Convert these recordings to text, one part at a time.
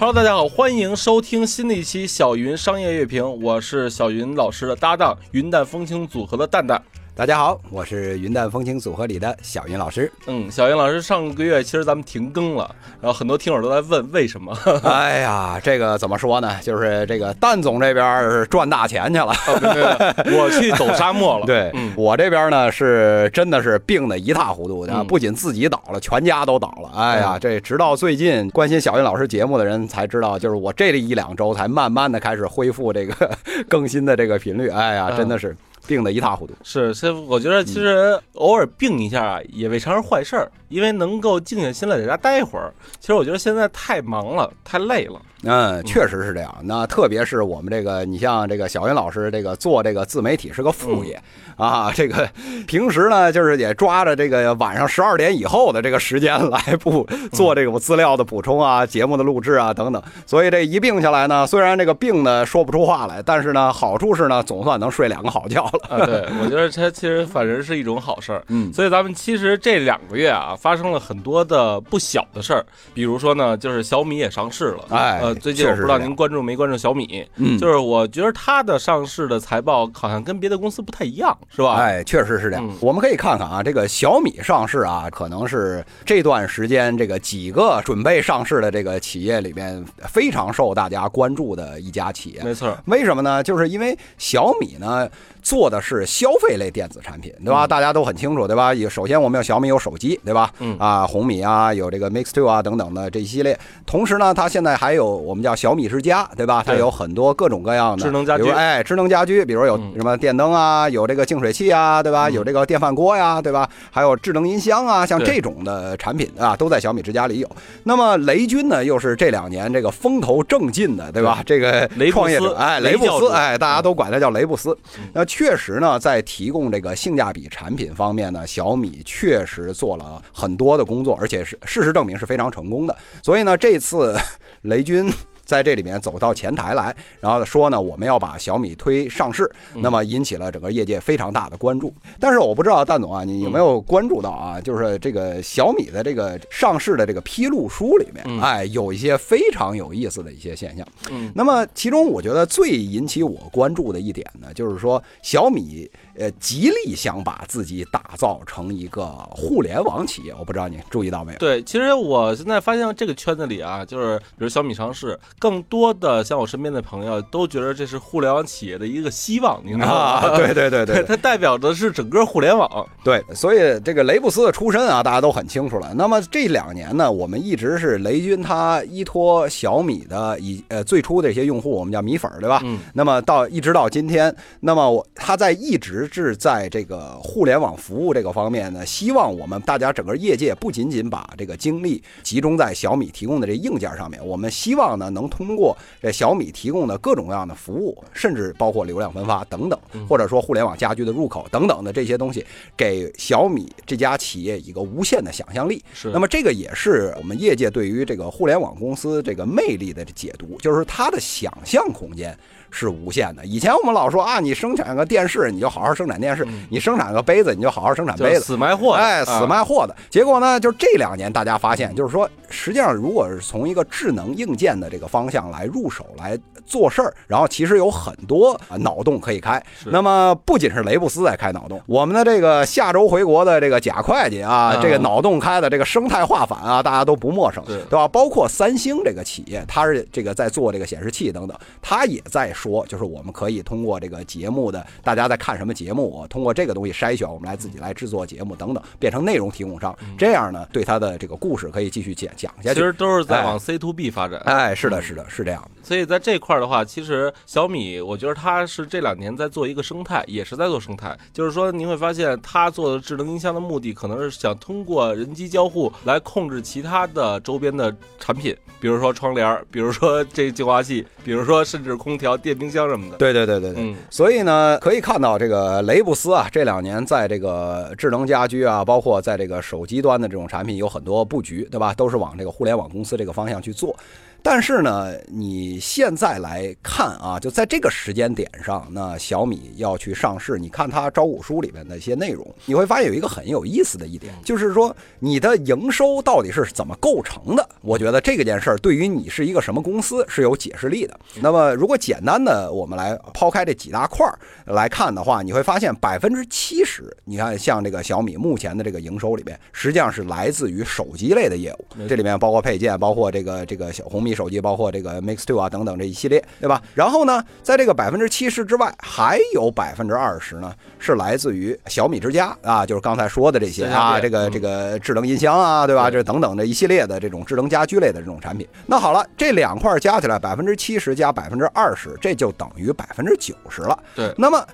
Hello，大家好，欢迎收听新的一期小云商业乐评，我是小云老师的搭档，云淡风轻组合的蛋蛋。大家好，我是云淡风轻组合里的小云老师。嗯，小云老师，上个月其实咱们停更了，然后很多听友都在问为什么。哎呀，这个怎么说呢？就是这个蛋总这边赚大钱去了，我去走沙漠了。对，我这边呢是真的是病的一塌糊涂的，不仅自己倒了，全家都倒了。哎呀，这直到最近关心小云老师节目的人才知道，就是我这一两周才慢慢的开始恢复这个 更新的这个频率。哎呀，真的是。病得一塌糊涂，是，所以我觉得其实偶尔病一下啊，也未尝是坏事儿，因为能够静下心来在家待一会儿。其实我觉得现在太忙了，太累了。嗯，确实是这样。那特别是我们这个，你像这个小云老师，这个做这个自媒体是个副业啊。这个平时呢，就是也抓着这个晚上十二点以后的这个时间来补做这种资料的补充啊、节目的录制啊等等。所以这一病下来呢，虽然这个病呢说不出话来，但是呢，好处是呢，总算能睡两个好觉了。啊，对，我觉得它其实反正是一种好事儿。嗯，所以咱们其实这两个月啊，发生了很多的不小的事儿，比如说呢，就是小米也上市了。哎。最近我不知道您关注没关注小米，嗯，就是我觉得它的上市的财报好像跟别的公司不太一样，是吧？哎，确实是这样。我们可以看看啊，这个小米上市啊，可能是这段时间这个几个准备上市的这个企业里面非常受大家关注的一家企业。没错，为什么呢？就是因为小米呢。做的是消费类电子产品，对吧？大家都很清楚，对吧？有首先我们有小米有手机，对吧？嗯啊，红米啊，有这个 Mix Two 啊等等的这一系列。同时呢，它现在还有我们叫小米之家，对吧？它有很多各种各样的智能家居，哎，智能家居，比如有什么电灯啊，有这个净水器啊，对吧？有这个电饭锅呀，对吧？还有智能音箱啊，像这种的产品啊，都在小米之家里有。那么雷军呢，又是这两年这个风头正劲的，对吧？这个创业者，哎，雷布斯，哎，大家都管他叫雷布斯。那确实呢，在提供这个性价比产品方面呢，小米确实做了很多的工作，而且是事实证明是非常成功的。所以呢，这次 雷军。在这里面走到前台来，然后说呢，我们要把小米推上市，那么引起了整个业界非常大的关注。但是我不知道蛋总啊，你有没有关注到啊？就是这个小米的这个上市的这个披露书里面，哎，有一些非常有意思的一些现象。嗯，那么其中我觉得最引起我关注的一点呢，就是说小米。呃，极力想把自己打造成一个互联网企业，我不知道你注意到没有？对，其实我现在发现这个圈子里啊，就是比如小米上市，更多的像我身边的朋友都觉得这是互联网企业的一个希望，你知道吗？对对对对，它代表的是整个互联网。对，所以这个雷布斯的出身啊，大家都很清楚了。那么这两年呢，我们一直是雷军他依托小米的以呃最初的一些用户，我们叫米粉，对吧？嗯。那么到一直到今天，那么我他在一直。是在这个互联网服务这个方面呢，希望我们大家整个业界不仅仅把这个精力集中在小米提供的这硬件上面，我们希望呢能通过这小米提供的各种各样的服务，甚至包括流量分发等等，或者说互联网家居的入口等等的这些东西，给小米这家企业一个无限的想象力。是，那么这个也是我们业界对于这个互联网公司这个魅力的解读，就是它的想象空间。是无限的。以前我们老说啊，你生产个电视，你就好好生产电视；你生产个杯子，你就好好生产杯子。死卖货，哎，死卖货的。结果呢，就这两年大家发现，就是说，实际上如果是从一个智能硬件的这个方向来入手来做事儿，然后其实有很多脑洞可以开。那么不仅是雷布斯在开脑洞，我们的这个下周回国的这个贾会计啊，这个脑洞开的这个生态化反啊，大家都不陌生，对吧？包括三星这个企业，它是这个在做这个显示器等等，它也在。说就是我们可以通过这个节目的，大家在看什么节目，通过这个东西筛选，我们来自己来制作节目等等，变成内容提供商。这样呢，对他的这个故事可以继续讲讲下去。其实都是在往 C to B 发展。哎，是的，是的，是这样。所以在这块的话，其实小米，我觉得它是这两年在做一个生态，也是在做生态。就是说，你会发现它做的智能音箱的目的，可能是想通过人机交互来控制其他的周边的产品，比如说窗帘，比如说这净化器，比如说甚至空调电。电冰箱什么的，对对对对对，所以呢，可以看到这个雷布斯啊，这两年在这个智能家居啊，包括在这个手机端的这种产品有很多布局，对吧？都是往这个互联网公司这个方向去做。但是呢，你现在来看啊，就在这个时间点上，那小米要去上市，你看它招股书里面的一些内容，你会发现有一个很有意思的一点，就是说你的营收到底是怎么构成的？我觉得这个件事儿对于你是一个什么公司是有解释力的。那么如果简单的我们来抛开这几大块儿来看的话，你会发现百分之七十，你看像这个小米目前的这个营收里面，实际上是来自于手机类的业务，这里面包括配件，包括这个这个小红米手机，包括这个 Mix Two 啊等等这一系列，对吧？然后呢，在这个百分之七十之外，还有百分之二十呢，是来自于小米之家啊，就是刚才说的这些啊，这个这个智能音箱啊，对吧？这等等这一系列的这种智能家居类的这种产品。那好了，这两块加起来百分之七十加百分之二十，这就等于百分之九十了。对，那么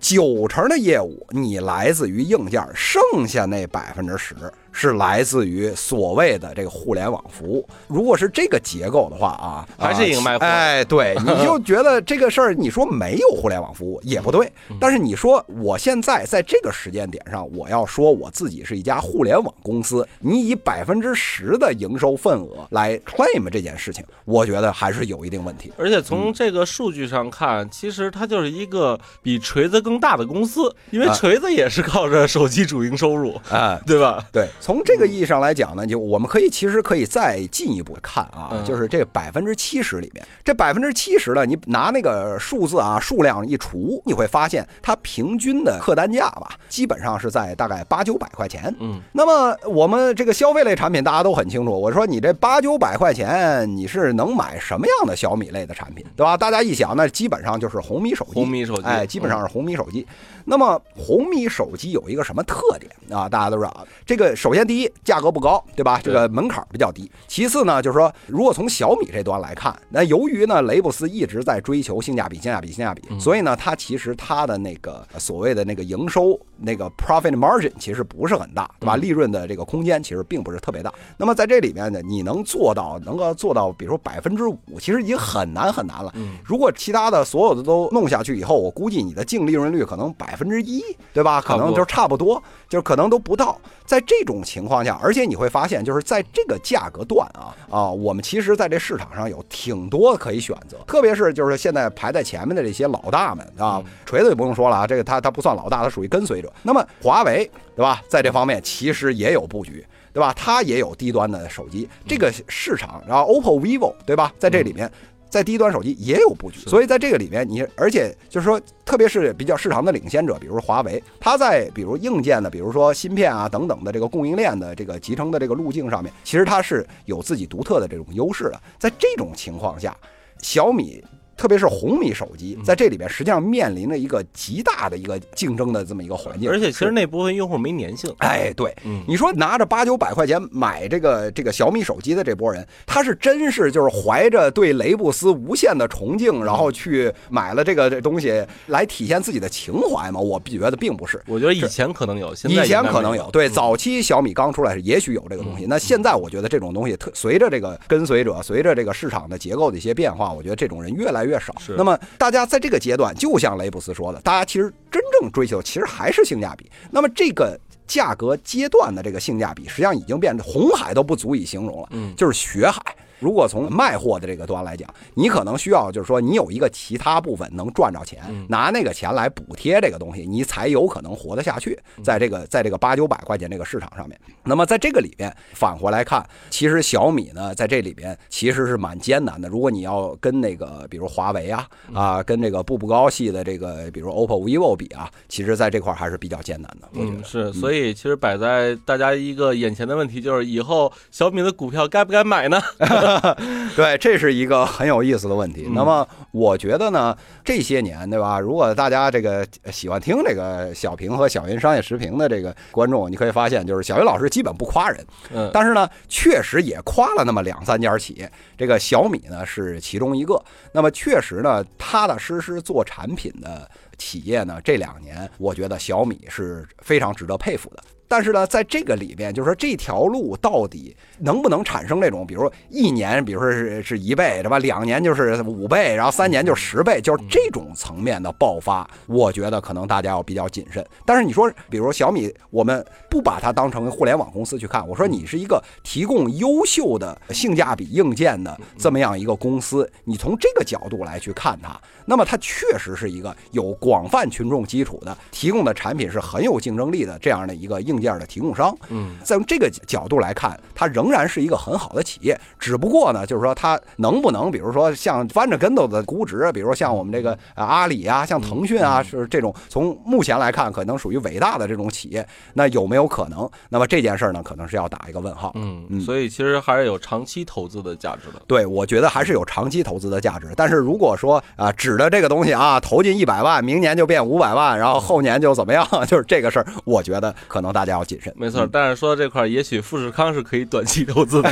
九成的业务你来自于硬件，剩下那百分之十。是来自于所谓的这个互联网服务。如果是这个结构的话啊，还是一个卖货。哎，对，你就觉得这个事儿，你说没有互联网服务也不对。但是你说我现在在这个时间点上，我要说我自己是一家互联网公司，你以百分之十的营收份额来 claim 这件事情，我觉得还是有一定问题。而且从这个数据上看，其实它就是一个比锤子更大的公司，因为锤子也是靠着手机主营收入啊，对吧？对。从这个意义上来讲呢，就我们可以其实可以再进一步看啊，就是这百分之七十里面，这百分之七十呢，你拿那个数字啊数量一除，你会发现它平均的客单价吧，基本上是在大概八九百块钱。嗯，那么我们这个消费类产品大家都很清楚，我说你这八九百块钱你是能买什么样的小米类的产品，对吧？大家一想，那基本上就是红米手机，红米手机，哎，基本上是红米手机。那么红米手机有一个什么特点啊？大家都知道，这个首先第一，价格不高，对吧？这个门槛比较低。其次呢，就是说，如果从小米这端来看，那由于呢，雷布斯一直在追求性价比、性价比、性价比，所以呢，它其实它的那个所谓的那个营收那个 profit margin 其实不是很大，对吧？利润的这个空间其实并不是特别大。那么在这里面呢，你能做到能够做到，比如说百分之五，其实已经很难很难了。如果其他的所有的都弄下去以后，我估计你的净利润率可能百。百分之一，对吧？可能就差不多，就是可能都不到。在这种情况下，而且你会发现，就是在这个价格段啊啊，我们其实在这市场上有挺多可以选择。特别是就是现在排在前面的这些老大们啊，锤子就不用说了啊，这个它它不算老大，它属于跟随者。那么华为，对吧？在这方面其实也有布局，对吧？它也有低端的手机，这个市场，然后 OPPO、vivo，对吧？在这里面。在低端手机也有布局，所以在这个里面，你而且就是说，特别是比较市场的领先者，比如华为，它在比如硬件的，比如说芯片啊等等的这个供应链的这个集成的这个路径上面，其实它是有自己独特的这种优势的。在这种情况下，小米。特别是红米手机在这里边，实际上面临着一个极大的一个竞争的这么一个环境。而且，其实那部分用户没粘性。哎，对，你说拿着八九百块钱买这个这个小米手机的这波人，他是真是就是怀着对雷布斯无限的崇敬，然后去买了这个这东西来体现自己的情怀吗？我觉得并不是。我觉得以前可能有，现在以前可能有。对，早期小米刚出来时，也许有这个东西。那现在我觉得这种东西，特随着这个跟随者，随着这个市场的结构的一些变化，我觉得这种人越来越少。那么。大家在这个阶段，就像雷布斯说的，大家其实真正追求其实还是性价比。那么这个价格阶段的这个性价比，实际上已经变成红海都不足以形容了，嗯，就是血海。如果从卖货的这个端来讲，你可能需要就是说，你有一个其他部分能赚着钱，拿那个钱来补贴这个东西，你才有可能活得下去。在这个在这个八九百块钱这个市场上面，那么在这个里边返回来看，其实小米呢在这里边其实是蛮艰难的。如果你要跟那个比如华为啊啊，跟这个步步高系的这个比如 OPPO、vivo 比啊，其实在这块还是比较艰难的。我觉得是，所以其实摆在大家一个眼前的问题就是，以后小米的股票该不该买呢？对，这是一个很有意思的问题。那么，我觉得呢，这些年，对吧？如果大家这个喜欢听这个小平和小云商业时评的这个观众，你可以发现，就是小云老师基本不夸人，嗯，但是呢，确实也夸了那么两三家企业。这个小米呢是其中一个。那么，确实呢，踏踏实实做产品的企业呢，这两年，我觉得小米是非常值得佩服的。但是呢，在这个里边，就是说这条路到底能不能产生这种，比如说一年，比如说是是一倍，对吧？两年就是五倍，然后三年就十倍，就是这种层面的爆发，我觉得可能大家要比较谨慎。但是你说，比如小米，我们不把它当成互联网公司去看，我说你是一个提供优秀的性价比硬件的这么样一个公司，你从这个角度来去看它，那么它确实是一个有广泛群众基础的，提供的产品是很有竞争力的这样的一个硬件的提供商。嗯，在这个角度来看，它仍然是一个很好的企业。只不过呢，就是说它能不能，比如说像翻着跟头的估值，比如说像我们这个阿里啊，像腾讯啊，是这种从目前来看可能属于伟大的这种企业，那有没有可能？那么这件事儿呢，可能是要打一个问号。嗯，所以其实还是有长期投资的价值的。对，我觉得还是有长期投资的价值。但是如果说啊，指的这个东西啊，投进一百万，明年就变五百万，然后后年就怎么样，就是这个事儿，我觉得可能大家要谨慎。没错，但是说到这块儿，也许富士康是可以短期投资的，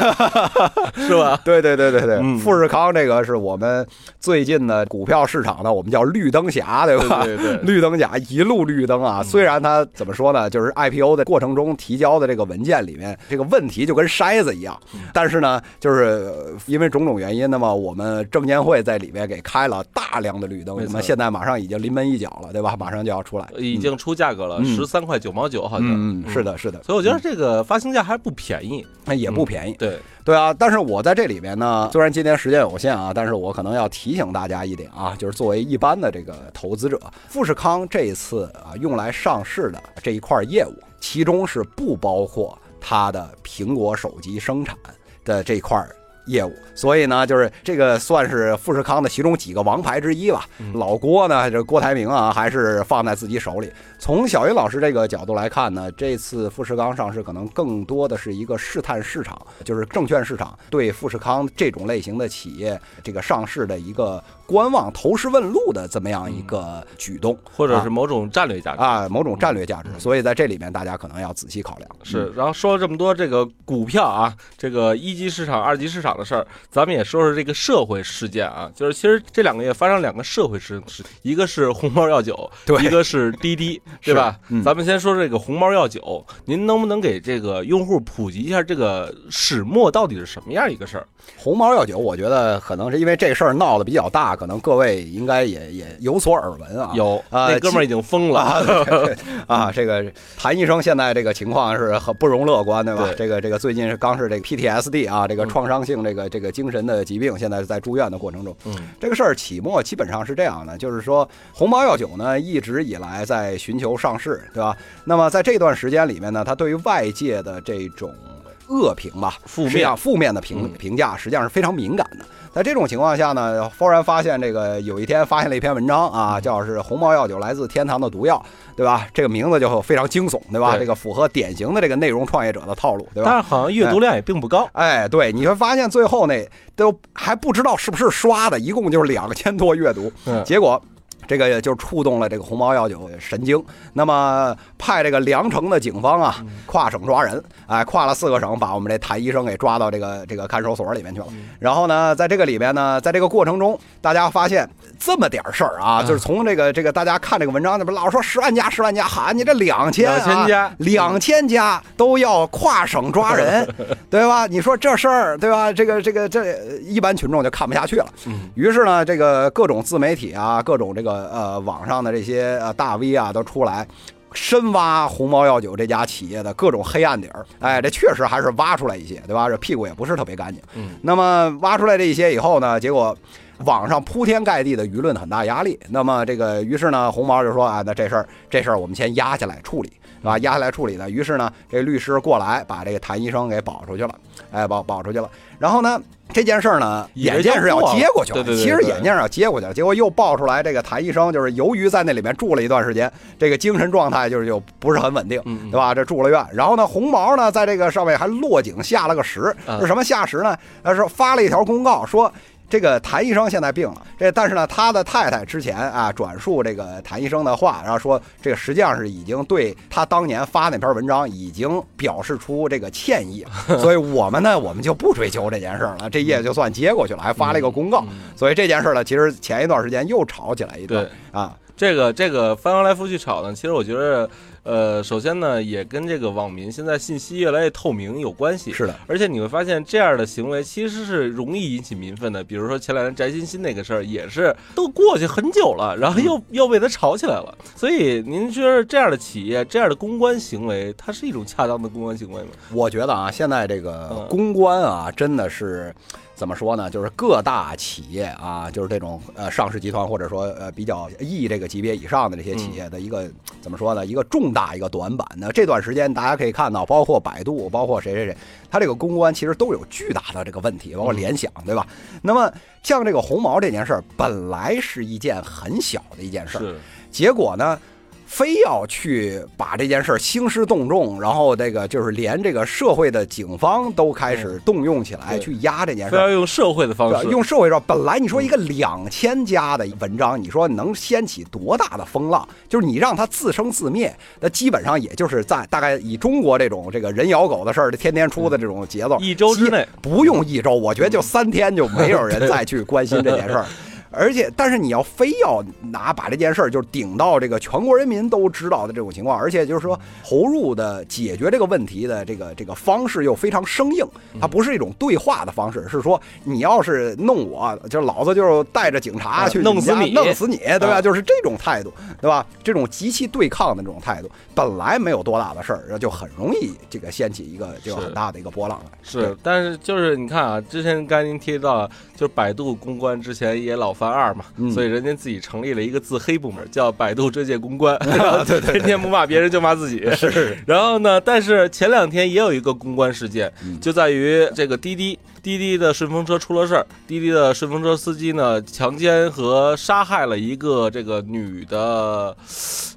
是吧？对对对对对，富士康这个是我们最近的股票市场呢，我们叫绿灯侠，对吧？对对，绿灯侠一路绿灯啊。虽然它怎么说呢，就是 IPO 的过程中提交的这个文件里面这个问题就跟筛子一样，但是呢，就是因为种种原因，那么我们证监会在里面给开了大量的绿灯，那么现在马上已经临门一脚了，对吧？马上就要出来，已经出价格了，十三块九毛九，好像。嗯，是的，是的。所以我觉得这个发行价还不便宜，那也不便宜。对。对啊，但是我在这里面呢，虽然今天时间有限啊，但是我可能要提醒大家一点啊，就是作为一般的这个投资者，富士康这一次啊用来上市的这一块业务，其中是不包括它的苹果手机生产的这块业务，所以呢，就是这个算是富士康的其中几个王牌之一吧。老郭呢，这郭台铭啊，还是放在自己手里。从小云老师这个角度来看呢，这次富士康上市可能更多的是一个试探市场，就是证券市场对富士康这种类型的企业这个上市的一个观望、投石问路的这么样一个举动，或者是某种战略价值啊，某种战略价值。所以在这里面，大家可能要仔细考量。是，然后说了这么多这个股票啊，这个一级市场、二级市场的事儿，咱们也说说这个社会事件啊。就是其实这两个月发生两个社会事事，一个是红包药酒，对，一个是滴滴。对吧？咱们先说这个红包药酒，您能不能给这个用户普及一下这个始末到底是什么样一个事儿？红包药酒，我觉得可能是因为这事儿闹得比较大，可能各位应该也也有所耳闻啊。有啊，那哥们儿已经疯了啊！这个谭医生现在这个情况是很不容乐观，对吧？这个这个最近是刚是这个 PTSD 啊，这个创伤性这个这个精神的疾病，现在在住院的过程中。嗯，这个事儿起末基本上是这样的，就是说红猫药酒呢一直以来在寻求上市，对吧？那么在这段时间里面呢，它对于外界的这种。恶评吧，负面负面的评评价实际上是非常敏感的。在这种情况下呢，忽然发现这个有一天发现了一篇文章啊，叫是红毛药酒来自天堂的毒药，对吧？这个名字就非常惊悚，对吧？这个符合典型的这个内容创业者的套路，对吧？但是好像阅读量也并不高。哎，对，你会发现最后那都还不知道是不是刷的，一共就是两千多阅读，结果。这个就触动了这个红毛药酒神经，那么派这个凉城的警方啊，跨省抓人，哎，跨了四个省，把我们这谭医生给抓到这个这个看守所里面去了。然后呢，在这个里面呢，在这个过程中，大家发现这么点事儿啊，就是从这个这个大家看这个文章，那不老说十万家十万家，哈，你这两千两千家两千家都要跨省抓人，对吧？你说这事儿，对吧？这个这个这一般群众就看不下去了。于是呢，这个各种自媒体啊，各种这个。呃呃，网上的这些呃大 V 啊，都出来深挖鸿茅药酒这家企业的各种黑暗底儿。哎，这确实还是挖出来一些，对吧？这屁股也不是特别干净。嗯。那么挖出来这一些以后呢，结果网上铺天盖地的舆论很大压力。那么这个，于是呢，红毛就说啊，那这事儿这事儿我们先压下来处理，是吧？压下来处理呢，于是呢，这律师过来把这个谭医生给保出去了，哎，保保出去了。然后呢？这件事儿呢，眼见是要接过去了，其实眼见是要接过去了，结果又爆出来，这个谭医生就是由于在那里面住了一段时间，这个精神状态就是就不是很稳定，对吧？这住了院，然后呢，红毛呢在这个上面还落井下了个石，是什么下石呢？他说发了一条公告说。这个谭医生现在病了，这但是呢，他的太太之前啊转述这个谭医生的话，然后说这个实际上是已经对他当年发那篇文章已经表示出这个歉意，所以我们呢，我们就不追究这件事了，这页就算接过去了，还发了一个公告，所以这件事呢，其实前一段时间又吵起来一段啊。这个这个翻来覆去吵呢，其实我觉得。呃，首先呢，也跟这个网民现在信息越来越透明有关系。是的，而且你会发现这样的行为其实是容易引起民愤的。比如说前两天翟欣欣那个事儿，也是都过去很久了，然后又又被他炒起来了。所以您觉得这样的企业这样的公关行为，它是一种恰当的公关行为吗？我觉得啊，现在这个公关啊，真的是。怎么说呢？就是各大企业啊，就是这种呃上市集团或者说呃比较亿这个级别以上的这些企业的一个怎么说呢？一个重大一个短板呢。这段时间大家可以看到，包括百度，包括谁谁谁，它这个公关其实都有巨大的这个问题，包括联想，对吧？那么像这个红毛这件事儿，本来是一件很小的一件事儿，结果呢？非要去把这件事儿兴师动众，然后这个就是连这个社会的警方都开始动用起来去压这件事儿，要用社会的方式，用社会上本来你说一个两千加的文章，你说能掀起多大的风浪？就是你让它自生自灭，那基本上也就是在大概以中国这种这个人咬狗的事儿，天天出的这种节奏，一周之内。不用一周，我觉得就三天就没有人再去关心这件事儿。而且，但是你要非要拿把这件事儿就顶到这个全国人民都知道的这种情况，而且就是说投入的解决这个问题的这个这个方式又非常生硬，它不是一种对话的方式，是说你要是弄我，就老子就带着警察去弄死你，弄死你，对吧？就是这种态度，对吧？这种极其对抗的这种态度，本来没有多大的事儿，就很容易这个掀起一个就很大的一个波浪来。是，但是就是你看啊，之前刚您提到，就是百度公关之前也老。凡二嘛，所以人家自己成立了一个自黑部门，叫百度这届公关，对对，天天不骂别人就骂自己。是，然后呢，但是前两天也有一个公关事件，就在于这个滴滴滴滴的顺风车出了事儿，滴滴的顺风车司机呢强奸和杀害了一个这个女的，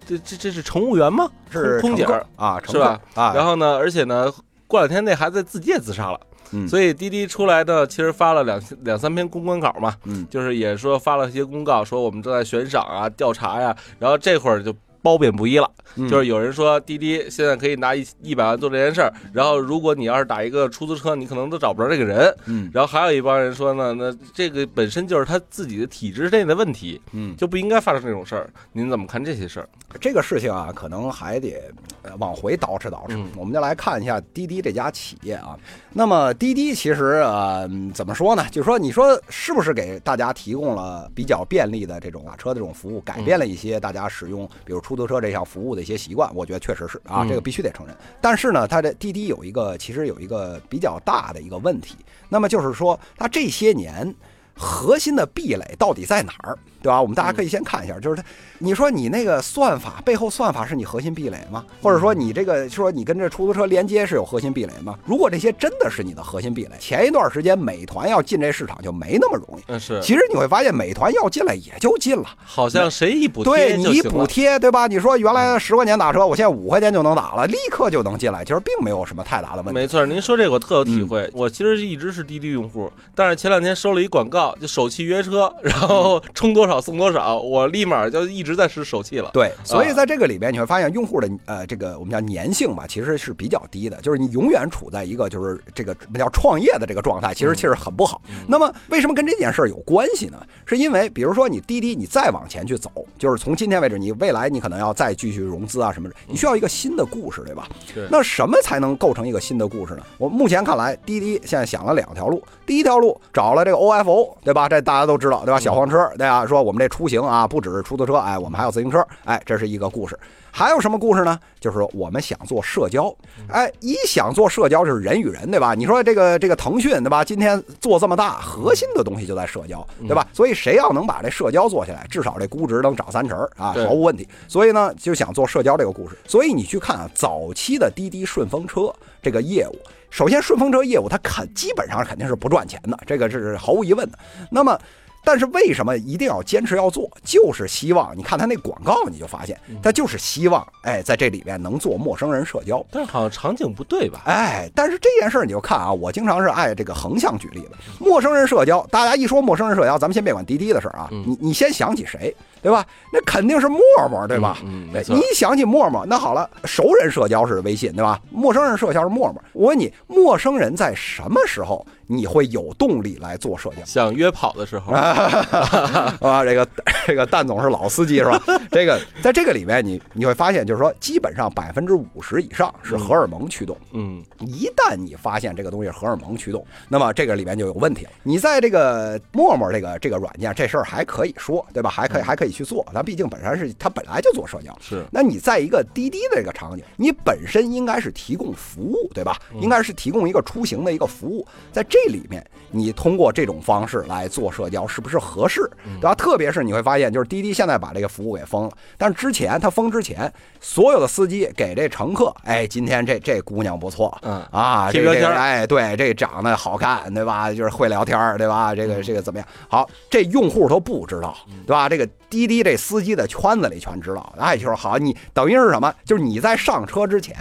这这这是乘务员吗？是空姐啊，是吧？啊，然后呢，而且呢，过两天那孩子自己也自杀了。所以滴滴出来的其实发了两两三篇公关稿嘛，嗯，就是也说发了一些公告，说我们正在悬赏啊、调查呀，然后这会儿就。褒贬不一了，就是有人说滴滴现在可以拿一一百万做这件事儿，然后如果你要是打一个出租车，你可能都找不着这个人。嗯，然后还有一帮人说呢，那这个本身就是他自己的体制内的问题，嗯，就不应该发生这种事儿。您怎么看这些事儿？这个事情啊，可能还得往回倒饬倒饬。我们就来看一下滴滴这家企业啊。那么滴滴其实呃，怎么说呢？就是说，你说是不是给大家提供了比较便利的这种打车的这种服务，改变了一些大家使用，比如出出租车这项服务的一些习惯，我觉得确实是啊，这个必须得承认。但是呢，它的滴滴有一个，其实有一个比较大的一个问题，那么就是说，它这些年核心的壁垒到底在哪儿？对吧？我们大家可以先看一下，就是他，你说你那个算法背后算法是你核心壁垒吗？或者说你这个说你跟这出租车连接是有核心壁垒吗？如果这些真的是你的核心壁垒，前一段时间美团要进这市场就没那么容易。嗯，是。其实你会发现美团要进来也就进了，好像谁一补贴对你补贴对吧？你说原来十块钱打车，我现在五块钱就能打了，立刻就能进来，其实并没有什么太大的问题。没错，您说这个我特有体会。我其实一直是滴滴用户，但是前两天收了一广告，就首汽约车，然后充多少送多少，我立马就一直在是手气了。对，所以在这个里边你会发现，用户的呃这个我们叫粘性吧，其实是比较低的，就是你永远处在一个就是这个什么叫创业的这个状态，其实其实很不好。那么为什么跟这件事儿有关系呢？是因为比如说你滴滴，你再往前去走，就是从今天为止，你未来你可能要再继续融资啊什么的，你需要一个新的故事，对吧？对。那什么才能构成一个新的故事呢？我目前看来，滴滴现在想了两条路。第一条路找了这个 OFO，对吧？这大家都知道，对吧？小黄车，大家说我们这出行啊，不只是出租车，哎，我们还有自行车，哎，这是一个故事。还有什么故事呢？就是说我们想做社交，哎，一想做社交就是人与人，对吧？你说这个这个腾讯，对吧？今天做这么大，核心的东西就在社交，对吧？所以谁要能把这社交做起来，至少这估值能涨三成啊，毫无问题。所以呢，就想做社交这个故事。所以你去看啊，早期的滴滴顺风车这个业务。首先，顺风车业务它肯基本上肯定是不赚钱的，这个是毫无疑问的。那么，但是为什么一定要坚持要做？就是希望你看他那广告，你就发现他就是希望，哎，在这里边能做陌生人社交。但是好像场景不对吧？哎，但是这件事儿你就看啊，我经常是爱这个横向举例子。陌生人社交，大家一说陌生人社交，咱们先别管滴滴的事儿啊，你你先想起谁？对对吧？那肯定是陌陌，对吧？嗯，对，你想起陌陌，那好了，熟人社交是微信，对吧？陌生人社交是陌陌。我问你，陌生人在什么时候你会有动力来做社交？想约跑的时候 啊，这个这个蛋总是老司机是吧？这个在这个里面，你你会发现，就是说，基本上百分之五十以上是荷尔蒙驱动。嗯，一旦你发现这个东西荷尔蒙驱动，那么这个里面就有问题了。你在这个陌陌这个这个软件，这事儿还可以说，对吧？还可以还可以去做。它毕竟本身是它本来就做社交。是。那你在一个滴滴的这个场景，你本身应该是提供服务，对吧？应该是提供一个出行的一个服务，在这里面，你通过这种方式来做社交，是不是合适？对吧？特别是你会发现，就是滴滴现在把这个服务给封了，但是之前它封之前，所有的司机给这乘客，哎，今天这这姑娘不错，嗯啊，这个哎，对，这长得好看，对吧？就是会聊天，对吧？这个这个怎么样？好，这用户都不知道，对吧？这个滴滴这司机的圈子里全知道，哎，就是好，你等于是什么？就是你在上车之前，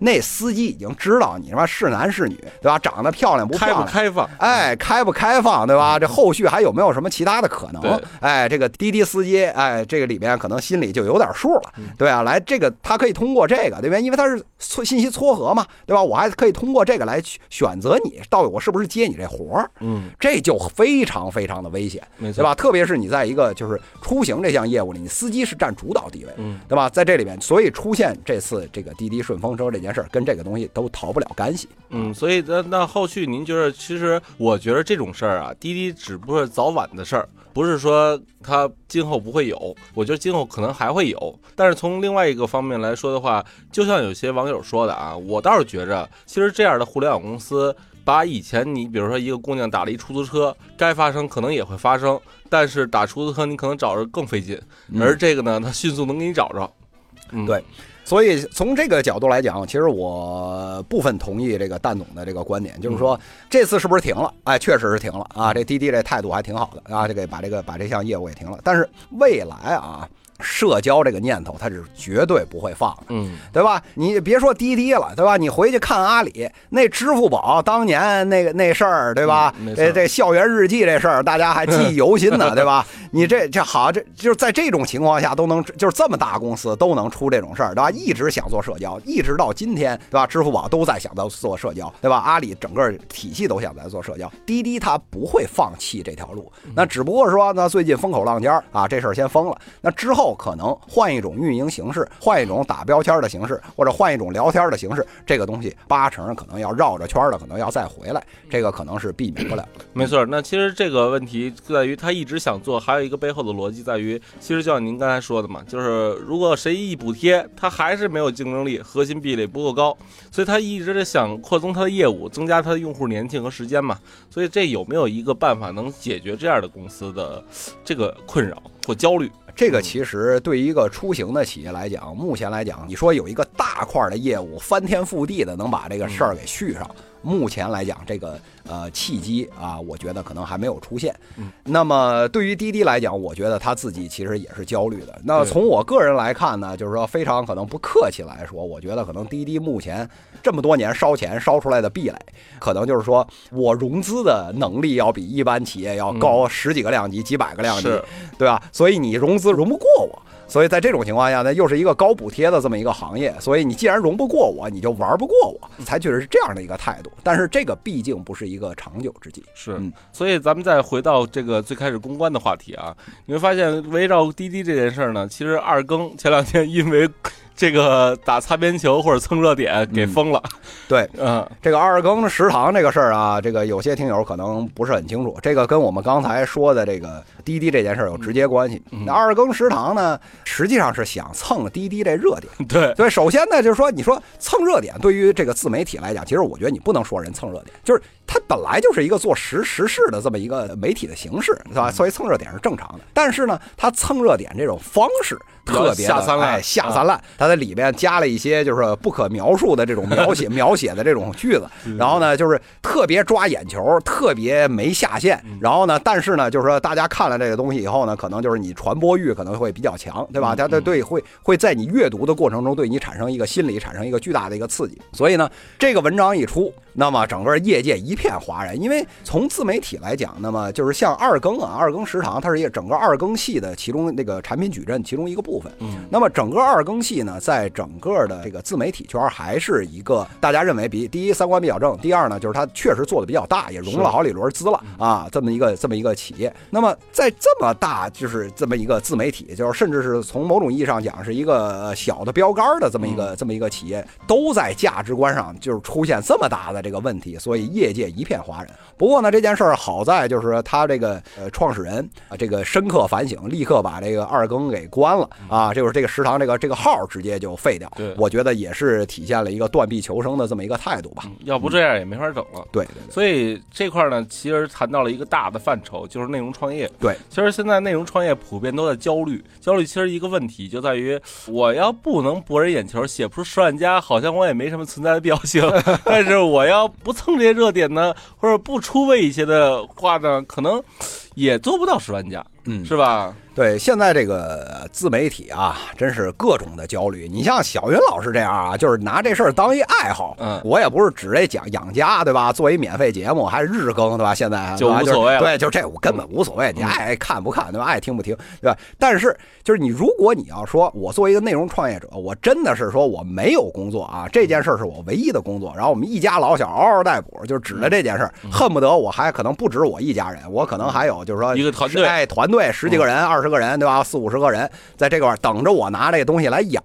那司机已经知道你他妈是男是女，对吧？长得漂亮不漂亮？开放？哎，开不开放，对吧？这后续还有没有什么其他的可能？哎，这个滴滴司机，哎，这个里面可能心里就有点数了，对啊，来，这个他可以通过这个，对吧？因为他是撮信息撮合嘛，对吧？我还可以通过这个来选择你到底我是不是接你这活儿，嗯，这就非常非常的危险，对吧？特别是你在一个就是出行这项业务里，你司机是占主导地位，嗯，对吧？在这里面，所以出现这次这个滴滴顺风车这件事儿，跟这个东西都逃不了干系，嗯，所以那那后续您觉得，其实我觉得这种事儿啊，滴滴只不过是早晚的事儿。不是说它今后不会有，我觉得今后可能还会有。但是从另外一个方面来说的话，就像有些网友说的啊，我倒是觉着，其实这样的互联网公司，把以前你比如说一个姑娘打了一出租车，该发生可能也会发生，但是打出租车你可能找着更费劲，而这个呢，它迅速能给你找着。嗯，对。所以从这个角度来讲，其实我部分同意这个蛋总的这个观点，就是说这次是不是停了？哎，确实是停了啊！这滴滴这态度还挺好的啊，这个把这个把这项业务给停了。但是未来啊。社交这个念头，他是绝对不会放的，嗯，对吧？你别说滴滴了，对吧？你回去看阿里那支付宝当年那个那事儿，对吧？这这校园日记这事儿，大家还记忆犹新呢，对吧？你这这好，这就是在这种情况下都能，就是这么大公司都能出这种事儿，对吧？一直想做社交，一直到今天，对吧？支付宝都在想到做社交，对吧？阿里整个体系都想在做社交，滴滴它不会放弃这条路，那只不过说，那最近风口浪尖儿啊，这事儿先封了，那之可能换一种运营形式，换一种打标签的形式，或者换一种聊天的形式，这个东西八成可能要绕着圈的，可能要再回来，这个可能是避免不了。没错，那其实这个问题在于他一直想做，还有一个背后的逻辑在于，其实就像您刚才说的嘛，就是如果谁一补贴，他还是没有竞争力，核心壁垒不够高，所以他一直在想扩充他的业务，增加他的用户粘性和时间嘛。所以这有没有一个办法能解决这样的公司的这个困扰或焦虑？这个其实对于一个出行的企业来讲，目前来讲，你说有一个大块的业务翻天覆地的能把这个事儿给续上，目前来讲，这个呃契机啊，我觉得可能还没有出现。那么对于滴滴来讲，我觉得他自己其实也是焦虑的。那从我个人来看呢，就是说非常可能不客气来说，我觉得可能滴滴目前这么多年烧钱烧出来的壁垒，可能就是说我融资的能力要比一般企业要高十几个量级、几百个量级，对吧？所以你融。资融不过我，所以在这种情况下呢，又是一个高补贴的这么一个行业，所以你既然融不过我，你就玩不过我，采取的是这样的一个态度。但是这个毕竟不是一个长久之计，是。所以咱们再回到这个最开始公关的话题啊，你会发现围绕滴滴这件事儿呢，其实二更前两天因为。这个打擦边球或者蹭热点给封了，对，嗯，这个二更食堂这个事儿啊，这个有些听友可能不是很清楚，这个跟我们刚才说的这个滴滴这件事儿有直接关系。那二更食堂呢，实际上是想蹭滴滴这热点，对，所以。首先呢，就是说，你说蹭热点，对于这个自媒体来讲，其实我觉得你不能说人蹭热点，就是。它本来就是一个做实时事的这么一个媒体的形式，是吧？所以蹭热点是正常的。但是呢，它蹭热点这种方式特别下三滥，下三滥。他在里边加了一些就是不可描述的这种描写 描写的这种句子，然后呢，就是特别抓眼球，特别没下限。然后呢，但是呢，就是说大家看了这个东西以后呢，可能就是你传播欲可能会比较强，对吧？它对对会会在你阅读的过程中对你产生一个心理产生一个巨大的一个刺激。所以呢，这个文章一出，那么整个业界一片。片哗然。因为从自媒体来讲，那么就是像二更啊，二更食堂，它是一个整个二更系的其中那个产品矩阵其中一个部分。嗯，那么整个二更系呢，在整个的这个自媒体圈还是一个大家认为比第一三观比较正，第二呢就是它确实做的比较大，也融了好几轮资了啊，这么一个这么一个企业。那么在这么大就是这么一个自媒体，就是甚至是从某种意义上讲是一个小的标杆的这么一个这么一个企业，都在价值观上就是出现这么大的这个问题，所以业界一片哗然。不过呢，这件事儿好在就是他这个呃创始人啊，这个深刻反省，立刻把这个二更给关了啊，就是这个食堂这个这个号直接就废掉。对我觉得也是体现了一个断臂求生的这么一个态度吧。嗯要不这样也没法整了。对对对所以这块呢，其实谈到了一个大的范畴，就是内容创业。对，其实现在内容创业普遍都在焦虑，焦虑其实一个问题就在于，我要不能博人眼球，写不出十万加，好像我也没什么存在的必要性。但是我要不蹭这些热点呢，或者不出位一些的话呢，可能也做不到十万加，嗯是吧？对，现在这个自媒体啊，真是各种的焦虑。你像小云老师这样啊，就是拿这事儿当一爱好。嗯我也不是指这讲养家，对吧？做一免费节目，还是日更，对吧？现在就无所谓了就是对，就这我根本无所谓，你爱看不看，对吧？爱听不听，对吧？但是就是你，如果你要说我作为一个内容创业者，我真的是说我没有工作啊，这件事儿是我唯一的工作，然后我们一家老小嗷嗷待哺，就是指着这件事儿，恨不得我还可能不止我一家人，我可能还有就是说一个团队哎，团队十几个人、二十个人，对吧？四五十个人在这块等着我拿这个东西来养。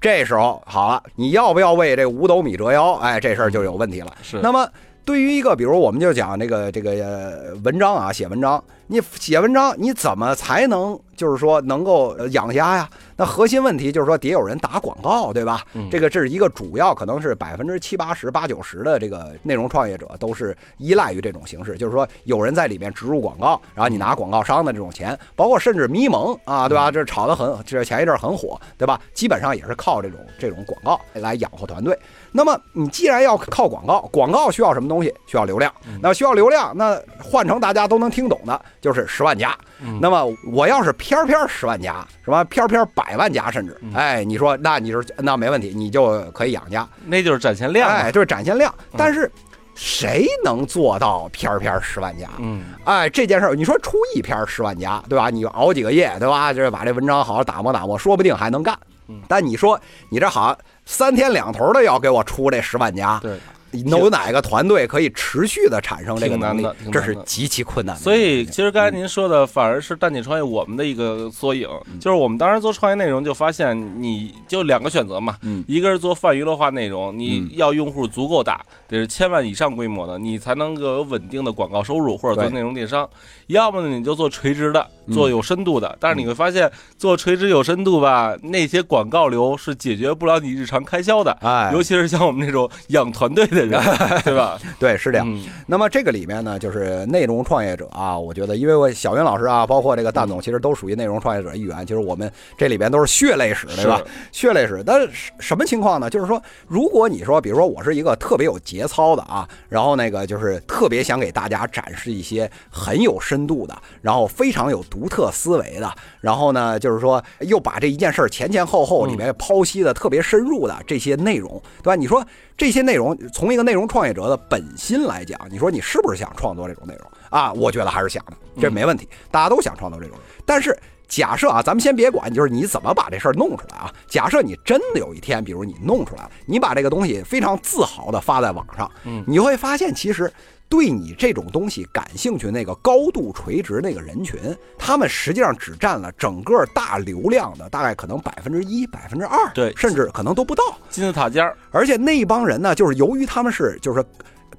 这时候好了，你要不要为这五斗米折腰？哎，这事儿就有问题了。是那么对于一个，比如我们就讲这个这个呃文章啊，写文章，你写文章你怎么才能就是说能够呃养家呀？那核心问题就是说得有人打广告，对吧？嗯这个这是一个主要，可能是百分之七八十、八九十的这个内容创业者都是依赖于这种形式，就是说有人在里面植入广告，然后你拿广告商的这种钱，包括甚至咪蒙啊，对吧？这炒得很，这前一阵儿很火，对吧？基本上也是靠这种这种广告来养活团队。那么你既然要靠广告，广告需要什么东西？需要流量。那需要流量，那换成大家都能听懂的，就是十万加。嗯那么我要是偏偏十万加，什么偏偏百万加，甚至，哎，你说那你说那没问题，你就可以养家，那就是展现量嘛。哎，就是展现量。但是谁能做到偏偏十万加？嗯，哎，这件事儿，你说出一篇十万加，对吧？你熬几个夜，对吧？就是把这文章好好打磨打磨，说不定还能干嗯。但你说你这好像三天两头的要给我出这十万家，对。有哪个团队可以持续的产生这个能力这是极其困难的。所以，其实刚才您说的反而是蛋姐创业我们的一个缩影，就是我们当时做创业内容，就发现你就两个选择嘛，嗯一个是做泛娱乐化内容，你嗯。要用户足够大，得是千万以上规模的，你才能够有稳定的广告收入，或者做内容电商；要么呢，你就做垂直的，嗯。做有深度的。但是你会发现，做垂直有深度吧，那些广告流是解决不了你日常开销的，哎，尤其是像我们这种养团队的人，对吧？对，是这样。嗯那么这个里面呢，就是内容创业者啊，我觉得，因为我小云老师啊，包括这个蛋总，其实都属于内容创业者一员。就是我们这里边都是血泪史，对吧？血泪史。但是什么情况呢？就是说，如果你说，比如说我是一个特别有节操的啊，然后那个就是特别想给大家展示一些很有深度的，然后非常有独特思维的，然后呢，就是说又把这一件事儿前前后后里面剖析的特别深入的这些内容，对吧？你说这些内容从一个内容创业者的本心来讲，你说你是不是想创作这种内容啊？我觉得还是想的，这没问题，大家都想创作这种。但是假设啊，咱们先别管，就是你怎么把这事儿弄出来啊。假设你真的有一天，比如你弄出来了，你把这个东西非常自豪的发在网上，嗯你会发现其实。对你这种东西感兴趣那个高度垂直那个人群，他们实际上只占了整个大流量的大概可能百分之一、百分之二，对甚至可能都不到。金字塔尖儿，而且那帮人呢，就是由于他们是就是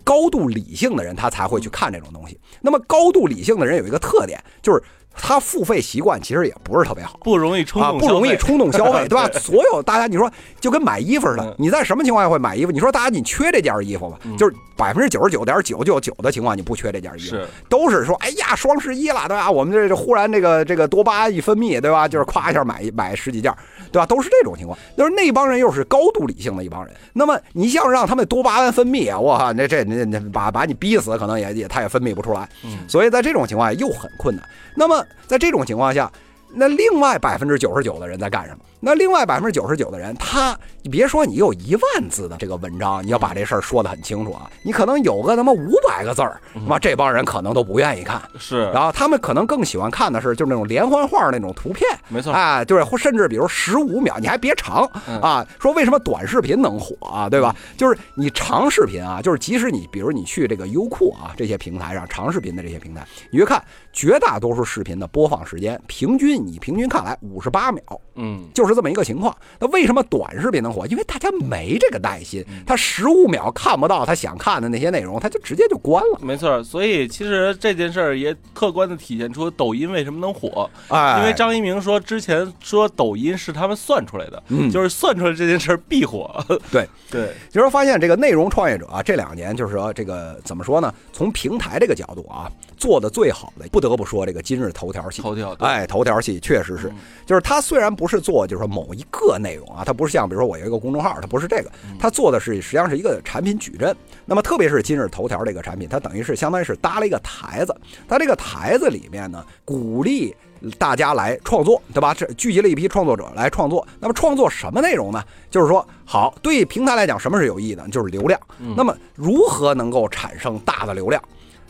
高度理性的人，他才会去看这种东西。那么高度理性的人有一个特点，就是他付费习惯其实也不是特别好。不容易冲啊，动，不容易。冲动消费，对吧？对所有大家，你说就跟买衣服似的嗯，你在什么情况下会买衣服？你说大家你缺这件衣服吗？嗯就是百分之九十九点九九九的情况，你不缺这件衣服，是都是说，哎呀，双十一了，对吧？我们这这忽然这个这个多巴胺一分泌，对吧？就是夸一下买买十几件，对吧？都是这种情况。就是那帮人又是高度理性的一帮人，那么你像让他们多巴胺分泌啊，我靠，那这那那把把你逼死，可能也也他也分泌不出来。嗯所以在这种情况下又很困难。那么在这种情况下，那另外百分之九十九的人在干什么？那另外百分之九十九的人，他你别说你有一万字的这个文章，你要把这事儿说得很清楚啊，你可能有个他妈五百个字儿，他妈这帮人可能都不愿意看。是，然后他们可能更喜欢看的是就是那种连环画那种图片，没错，哎，就是或甚至比如十五秒，你还别长。啊。说为什么短视频能火啊？对吧？就是你长视频啊，就是即使你比如你去这个优酷啊这些平台上长视频的这些平台，你去看绝大多数视频的播放时间，平均你平均看来五十八秒，嗯，就是这么一个情况。那为什么短视频能火？因为大家没这个耐心，他十五秒看不到他想看的那些内容，他就直接就关了。没错，所以其实这件事儿也客观的体现出抖音为什么能火。哎，因为张一鸣说之前说抖音是他们算出来的，嗯，就是算出来这件事儿必火。对对，就是发现这个内容创业者啊，这两年就是说这个怎么说呢？从平台这个角度啊，做的最好的，不得不说这个今日头条系。头条，哎，头条系确实是，就是它虽然不是做就是说某一个内容啊，它不是像比如说我有一个公众号，它不是这个，它做的是实际上是一个产品矩阵。那么特别是今日头条这个产品，它等于是相当于是搭了一个台子，它这个台子里面呢，鼓励大家来创作，对吧？这聚集了一批创作者来创作。那么创作什么内容呢？就是说，好，对平台来讲，什么是有意义的？就是流量。那么如何能够产生大的流量？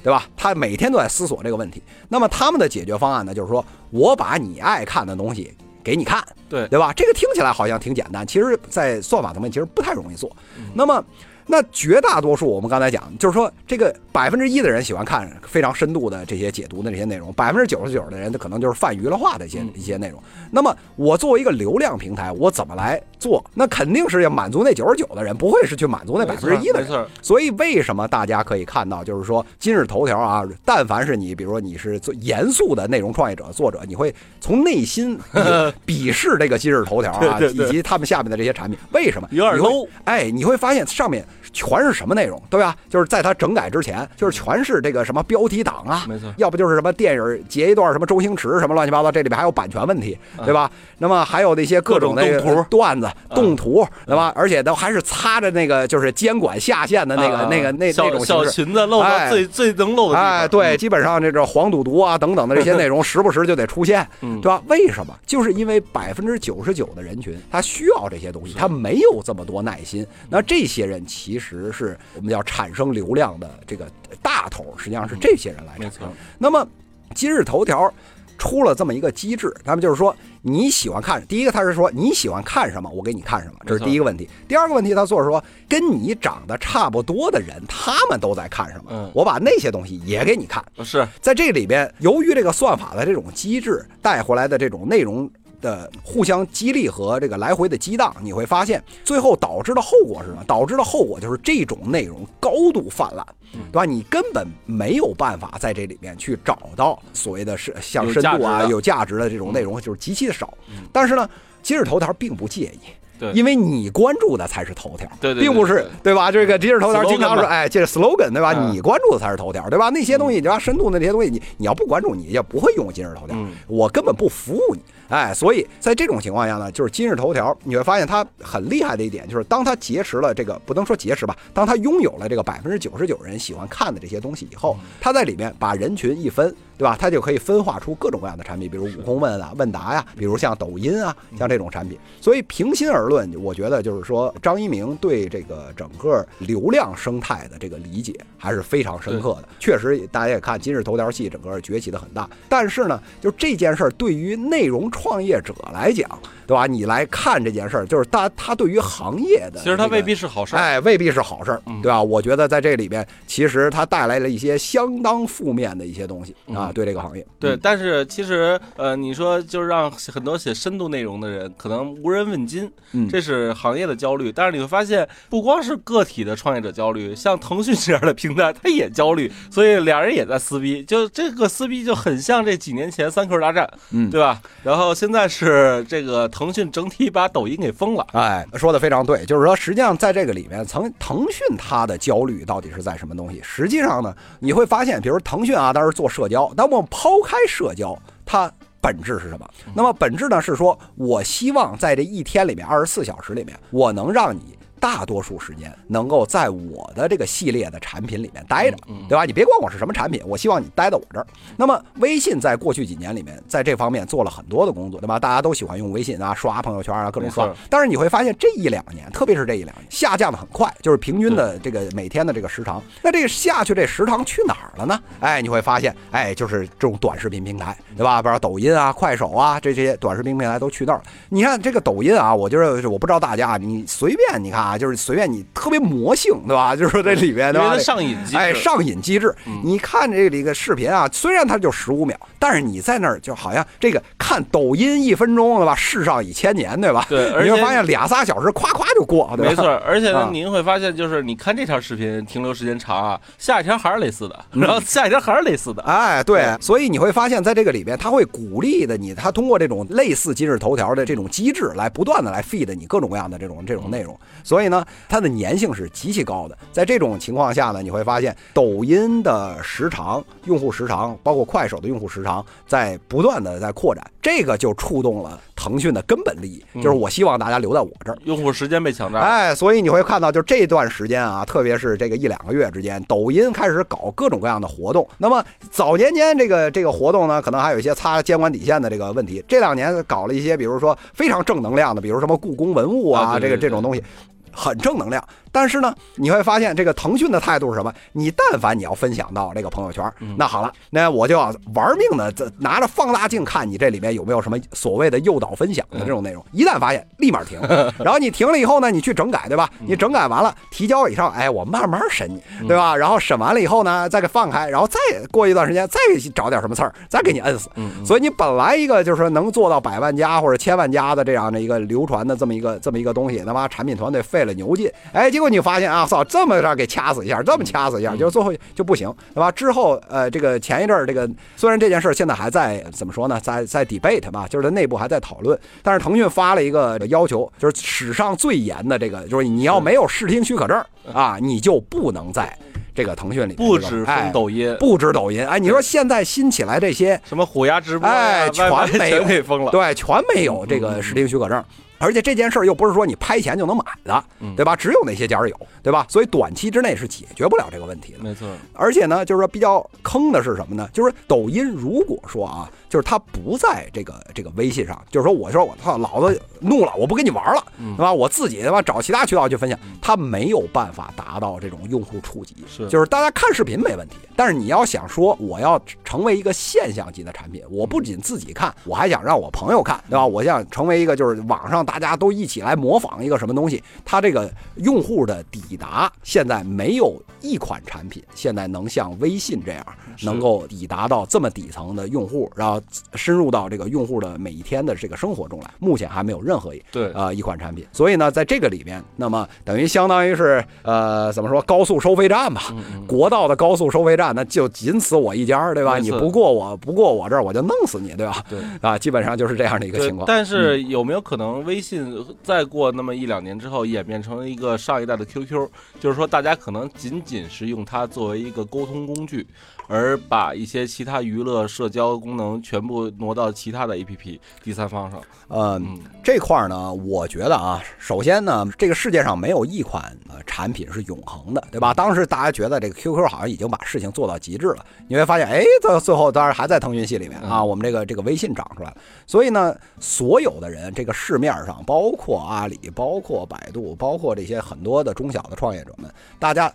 对吧？他每天都在思索这个问题。那么他们的解决方案呢，就是说我把你爱看的东西给你看，对对吧？这个听起来好像挺简单，其实，在算法层面其实不太容易做。那么。那绝大多数我们刚才讲，就是说这个百分之一的人喜欢看非常深度的这些解读的这些内容，百分之九十九的人他可能就是泛娱乐化的一些一些内容。那么我作为一个流量平台，我怎么来做？那肯定是要满足那九十九的人，不会是去满足那百分之一的人。所以为什么大家可以看到，就是说今日头条啊，但凡是你，比如说你是做严肃的内容创业者、作者，你会从内心鄙视这个今日头条啊，以及他们下面的这些产品。为什么？有点 low。哎，你会发现上面。全是什么内容，对吧？就是在它整改之前，就是全是这个什么标题党啊，没错。要不就是什么电影截一段什么周星驰什么乱七八糟，这里边还有版权问题，对吧？那么还有那些各种的动图段子、动图，对吧？而且都还是擦着那个就是监管下线的那个那个那那种小裙子露到最最能露的。哎，对，基本上这个黄赌毒啊等等的这些内容，时不时就得出现，对吧？为什么？就是因为百分之九十九的人群他需要这些东西，他没有这么多耐心。那这些人其实是。我们要产生流量的这个大头，实际上是这些人来产生。那么今日头条出了这么一个机制，那么就是说你喜欢看，第一个他是说你喜欢看什么，我给你看什么，这是第一个问题。第二个问题，他做是说跟你长得差不多的人，他们都在看什么，我把那些东西也给你看。是在这里边，由于这个算法的这种机制带回来的这种内容。的互相激励和这个来回的激荡，你会发现最后导致的后果是什么？导致的后果就是这种内容高度泛滥，对吧？你根本没有办法在这里面去找到所谓的是 像深度啊、有价值的这种内容，就是极其的少。但是呢，今日头条并不介意。因为你关注的才是头条，对，并不是对吧？这个今日头条经常说，哎，这是 slogan 对吧？你关注的才是头条，对吧？那些东西，对吧？深度的那些东西，你你要不关注，你也不会用今日头条。我根本不服务你，哎，所以在这种情况下呢，就是今日头条，你会发现它很厉害的一点，就是当它劫持了这个，不能说劫持吧，当它拥有了这个百分之九十九人喜欢看的这些东西以后，它在里面把人群一分。对吧？它就可以分化出各种各样的产品，比如悟空问啊、问答呀，比如像抖音啊，像这种产品。所以平心而论，我觉得就是说，张一鸣对这个整个流量生态的这个理解还是非常深刻的。确实，大家也看今日头条系整个崛起的很大。但是呢，就这件事儿对于内容创业者来讲，对吧？你来看这件事儿，就是他他对于行业的，其实他未必是好事儿，哎，未必是好事儿，对吧？我觉得在这里边，其实它带来了一些相当负面的一些东西啊。对这个行业，对，但是其实，呃，你说就是让很多写深度内容的人可能无人问津，这是行业的焦虑。但是你会发现，不光是个体的创业者焦虑，像腾讯这样的平台，他也焦虑，所以俩人也在撕逼。就这个撕逼就很像这几年前三 Q 大战，嗯，对吧？然后现在是这个腾讯整体把抖音给封了。哎，说的非常对，就是说，实际上在这个里面，腾腾讯它的焦虑到底是在什么东西？实际上呢，你会发现，比如腾讯啊，当时做社交，但我们抛开社交，它本质是什么？那么本质呢是说，我希望在这一天里面，二十四小时里面，我能让你大多数时间能够在我的这个系列的产品里面待着，嗯对吧？你别管我是什么产品，我希望你待在我这儿。那么微信在过去几年里面，在这方面做了很多的工作，对吧？大家都喜欢用微信啊，刷朋友圈啊，各种刷。但是你会发现这一两年，特别是这一两年，下降的很快，就是平均的这个每天的这个时长。那这个下去这时长去哪儿了呢？哎，你会发现，哎，就是这种短视频平台，对吧？比如抖音啊、快手啊，这些短视频平台都去那儿了。你看这个抖音啊，我觉得我不知道大家，你随便你看啊，就是随便你特别魔性，对吧？就是说这里边对吧？上瘾机制，哎，上瘾机制。你看这里个视频啊，虽然它就十五秒，但是你在那儿就好像这个看抖音一分钟，对吧？世上已千年，对吧？对而且你会发现俩仨小时夸夸就过，对吧？没错，而且啊呢，您会发现，就是你看这条视频停留时间长啊，下一条还是类似的，嗯然后下一条还是类似的，哎，对，所以你会发现在这个里边，他会鼓励的你，他通过这种类似今日头条的这种机制，来不断的来 feed 你各种各样的这种这种内容。所以呢，它的粘性是极其高的。在这种情况下呢，你会发现抖音的时长、用户时长，包括快手的用户时长，在不断的在扩展。这个就触动了腾讯的根本利益，就是我希望大家留在我这儿。用户时间被抢占。哎，所以你会看到，就这段时间啊，特别是这个一两个月之间，抖音开始搞各种各样的活动。那么早年间这个这个活动呢，可能还有一些擦监管底线的这个问题。这两年搞了一些，比如说非常正能量的，比如什么故宫文物啊，这个这种东西。很正能量，但是呢，你会发现这个腾讯的态度是什么？你但凡你要分享到这个朋友圈，那好了，那我就要玩命的这拿着放大镜看你这里面有没有什么所谓的诱导分享的这种内容。一旦发现，立马停。然后你停了以后呢，你去整改，对吧？你整改完了，提交以上，哎，我慢慢审你，对吧？然后审完了以后呢，再给放开，然后再过一段时间，再找点什么刺儿，再给你摁死。所以你本来一个就是说能做到百万加或者千万加的这样的一个流传的这么一个这么一个东西，他妈产品团队费了牛劲，哎，结果你发现啊，操，这么着给掐死一下，这么掐死一下，就最后就不行，对吧？之后呃，这个前一阵儿这个虽然这件事儿现在还在怎么说呢，在在 debate 吧，就是在内部还在讨论，但是腾讯发了一个要求，就是史上最严的这个，就是你要没有视听许可证啊，你就不能在这个腾讯里不止抖音，不止抖音，哎，你说现在新起来这些。什么虎牙直播呀，哎全没有全给封了。对，全没有这个视听许可证。而且这件事儿又不是说你拍钱就能买的，对吧？只有那些家儿有，对吧？所以短期之内是解决不了这个问题的。没错，而且呢，就是说比较坑的是什么呢？就是抖音如果说啊，就是他不在这个这个微信上，就是说我说我操，老子怒了，我不跟你玩了，对吧？我自己他妈找其他渠道去分享，他没有办法达到这种用户触及。是就是大家看视频没问题，但是你要想说我要成为一个现象级的产品，我不仅自己看，我还想让我朋友看，对吧？我想成为一个就是网上大家都一起来模仿一个什么东西，它这个用户的抵达现在没有一款产品现在能像微信这样能够抵达到这么底层的用户，然后深入到这个用户的每一天的这个生活中来，目前还没有任何一对呃一款产品。所以呢，在这个里面，那么等于相当于是呃怎么说高速收费站吧，国道的高速收费站，那就仅此我一家儿，对吧？你不过我不过我这儿，我就弄死你，对吧？对啊，基本上就是这样的一个情况。但是有没有可能微信再过那么一两年之后演变成一个上一代的 QQ？就是说大家可能仅仅是用它作为一个沟通工具，而把一些其他娱乐社交功能全部挪到其他的 APP 第三方上。呃，嗯，这块儿呢，我觉得啊，首先呢，这个世界上没有一款呃产品是永恒的，对吧？当时大家觉得这个 QQ 好像已经把事情做到极致了，你会发现，哎，到最后当然还在腾讯系里面啊，我们这个这个微信长出来了。所以呢，所有的人，这个市面上，包括阿里，包括百度，包括这些很多的中小的创业者们，大家。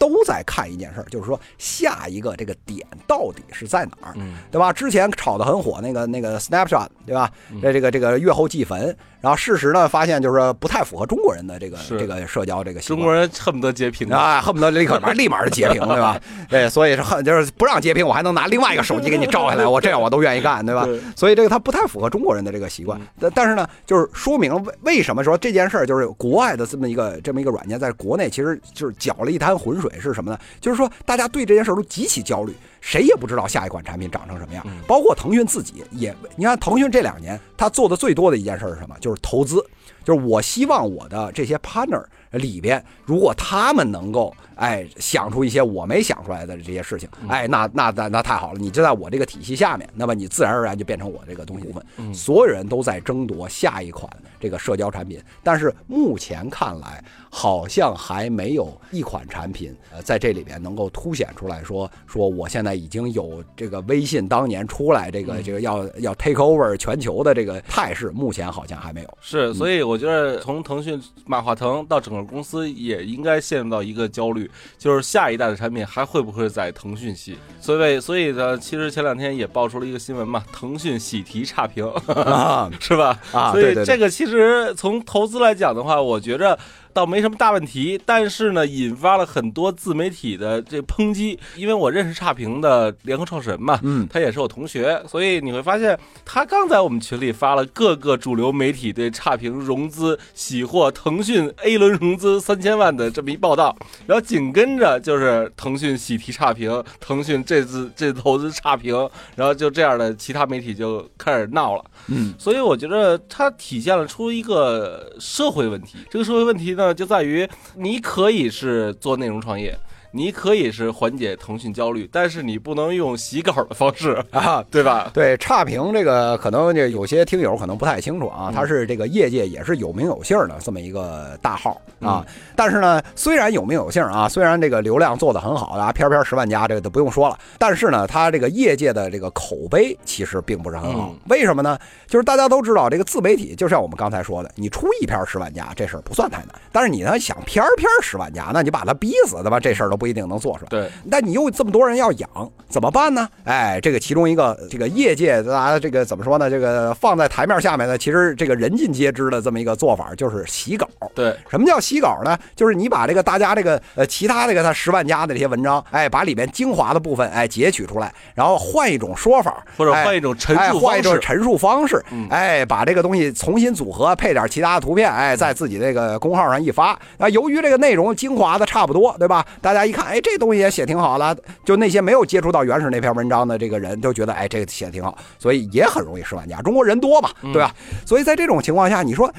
都在看一件事儿，就是说下一个这个点到底是在哪儿，嗯对吧？之前炒得很火那个那个 Snapshot，对吧？这这个这个月后祭坟，然后事实呢发现就是说不太符合中国人的这个这个社交这个习惯。中国人恨不得截屏啊，啊，恨不得立刻 立马就截屏，对吧？对，所以是恨就是不让截屏，我还能拿另外一个手机给你照下来，我这样我都愿意干，对吧？所以这个它不太符合中国人的这个习惯。但但是呢，就是说明为为什么说这件事儿就是国外的这么一个这么一个软件，在国内其实就是搅了一滩浑水，是什么呢？就是说大家对这件事都极其焦虑，谁也不知道下一款产品长成什么样，包括腾讯自己也，你看腾讯这两年他做的最多的一件事是什么？就是投资。就是我希望我的这些 partner 里边，如果他们能够哎想出一些我没想出来的这些事情，哎，那那那那太好了，你就在我这个体系下面，那么你自然而然就变成我这个东西部分。所有人都在争夺下一款这个社交产品，但是目前看来，好像还没有一款产品呃在这里边能够凸显出来说说我现在已经有这个微信当年出来这个这个要要 take over 全球的这个态势，目前好像还没有。是，所以我觉得从腾讯马化腾到整个公司也应该陷入到一个焦虑，就是下一代的产品还会不会在腾讯系？所以，所以呢，其实前两天也爆出了一个新闻嘛，腾讯喜提差评，是吧？啊，所以这个其实从投资来讲的话，我觉着。倒没什么大问题，但是呢，引发了很多自媒体的这抨击。因为我认识差评的联合创始人嘛，嗯，他也是我同学，所以你会发现，他刚在我们群里发了各个主流媒体对差评融资喜获腾讯 A 轮融资三千万的这么一报道，然后紧跟着就是腾讯喜提差评，腾讯这次这次投资差评，然后就这样的其他媒体就开始闹了，嗯，所以我觉得它体现了出一个社会问题，这个社会问题。那就在于你可以是做内容创业。你可以是缓解腾讯焦虑，但是你不能用洗稿的方式 啊，对吧？对，差评这个可能这有些听友可能不太清楚啊，他是这个业界也是有名有姓的这么一个大号啊。但是呢，虽然有名有姓啊，虽然这个流量做的很好啊，偏偏十万加这个都不用说了，但是呢，他这个业界的这个口碑其实并不是很好。为什么呢？就是大家都知道，这个自媒体就像我们刚才说的，你出一篇十万加这事儿不算太难，但是你呢想篇篇十万加，那你把他逼死对吧？这事儿都。不一定能做出来。对，那你又这么多人要养，怎么办呢？哎，这个其中一个，这个业界啊，这个怎么说呢？这个放在台面下面呢，其实这个人尽皆知的这么一个做法，就是洗稿。对，什么叫洗稿呢？就是你把这个大家这个呃其他这个他十万加的这些文章，哎，把里面精华的部分哎截取出来，然后换一种说法，或者换一种陈述换一种陈述方式，哎，把这个东西重新组合，配点其他的图片，哎，在自己这个公号上一发。啊，由于这个内容精华的差不多，对吧？大家。一看，哎，这东西也写挺好了。就那些没有接触到原始那篇文章的这个人，都觉得，哎，这个写的挺好，所以也很容易是玩家。中国人多嘛，对吧？所以在这种情况下，你说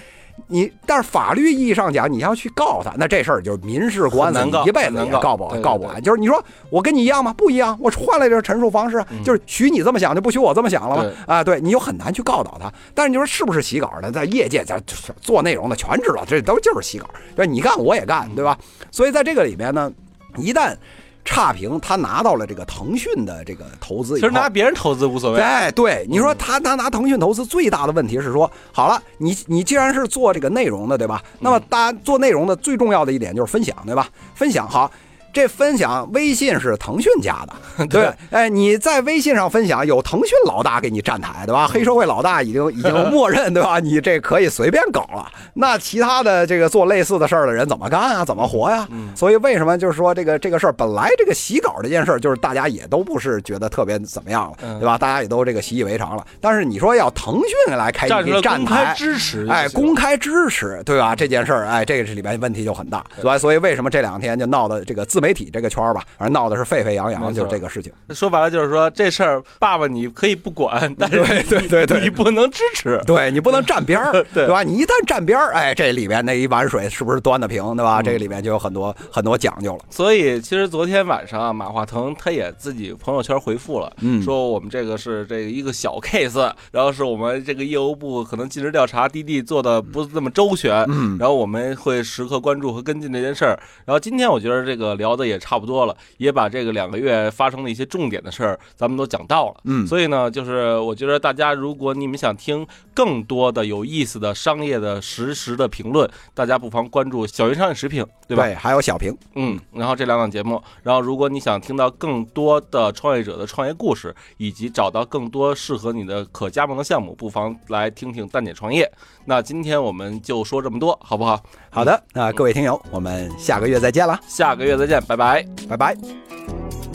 你，但是法律意义上讲，你要去告他，那这事儿就是民事官司，一辈子也告不告不完。就是你说我跟你一样吗？不一样，我换了这陈述方式，就是许你这么想，就不许我这么想了吗？啊，对你又很难去告倒他。但是你说是不是洗稿的，在业界在做内容的全知道，这都就是洗稿。对，你干我也干，对吧？所以在这个里面呢。一旦差评，他拿到了这个腾讯的这个投资，其实拿别人投资无所谓。哎，对，你说他他拿腾讯投资最大的问题是说，好了，你你既然是做这个内容的，对吧？那么大家做内容的最重要的一点就是分享，对吧？分享好。这分享微信是腾讯家的，对，哎，你在微信上分享，有腾讯老大给你站台，对吧？黑社会老大已经已经默认，对吧？你这可以随便搞了。那其他的这个做类似的事儿的人怎么干啊？怎么活呀？所以为什么就是说这个这个事儿本来这个洗稿这件事儿，就是大家也都不是觉得特别怎么样了，对吧？大家也都这个习以为常了。但是你说要腾讯来开一个站台支持，哎，公开支持，对吧？这件事儿，哎，这个是里边问题就很大。对吧所以为什么这两天就闹的这个自媒体这个圈儿吧，反正闹的是沸沸扬扬，就是这个事情。说白了就是说，这事儿爸爸你可以不管，但是对对对，你不能支持，对你不能站边儿，对吧？你一旦站边儿，哎，这里面那一碗水是不是端的平，对吧？这个里面就有很多很多讲究了。所以其实昨天晚上啊，马化腾他也自己朋友圈回复了，说我们这个是这个一个小 case，然后是我们这个业务部可能尽职调查，滴滴做的不是那么周全，然后我们会时刻关注和跟进这件事儿。然后今天我觉得这个聊的也差。不多了，也把这个两个月发生的一些重点的事儿，咱们都讲到了。嗯，所以呢，就是我觉得大家，如果你们想听更多的有意思的商业的实时的评论，大家不妨关注小云商业食品，对吧？对，还有小平。嗯，然后这两档节目，然后如果你想听到更多的创业者的创业故事，以及找到更多适合你的可加盟的项目，不妨来听听蛋姐创业。那今天我们就说这么多，好不好？好的，那各位听友，我们下个月再见了。下个月再拜拜。拜拜。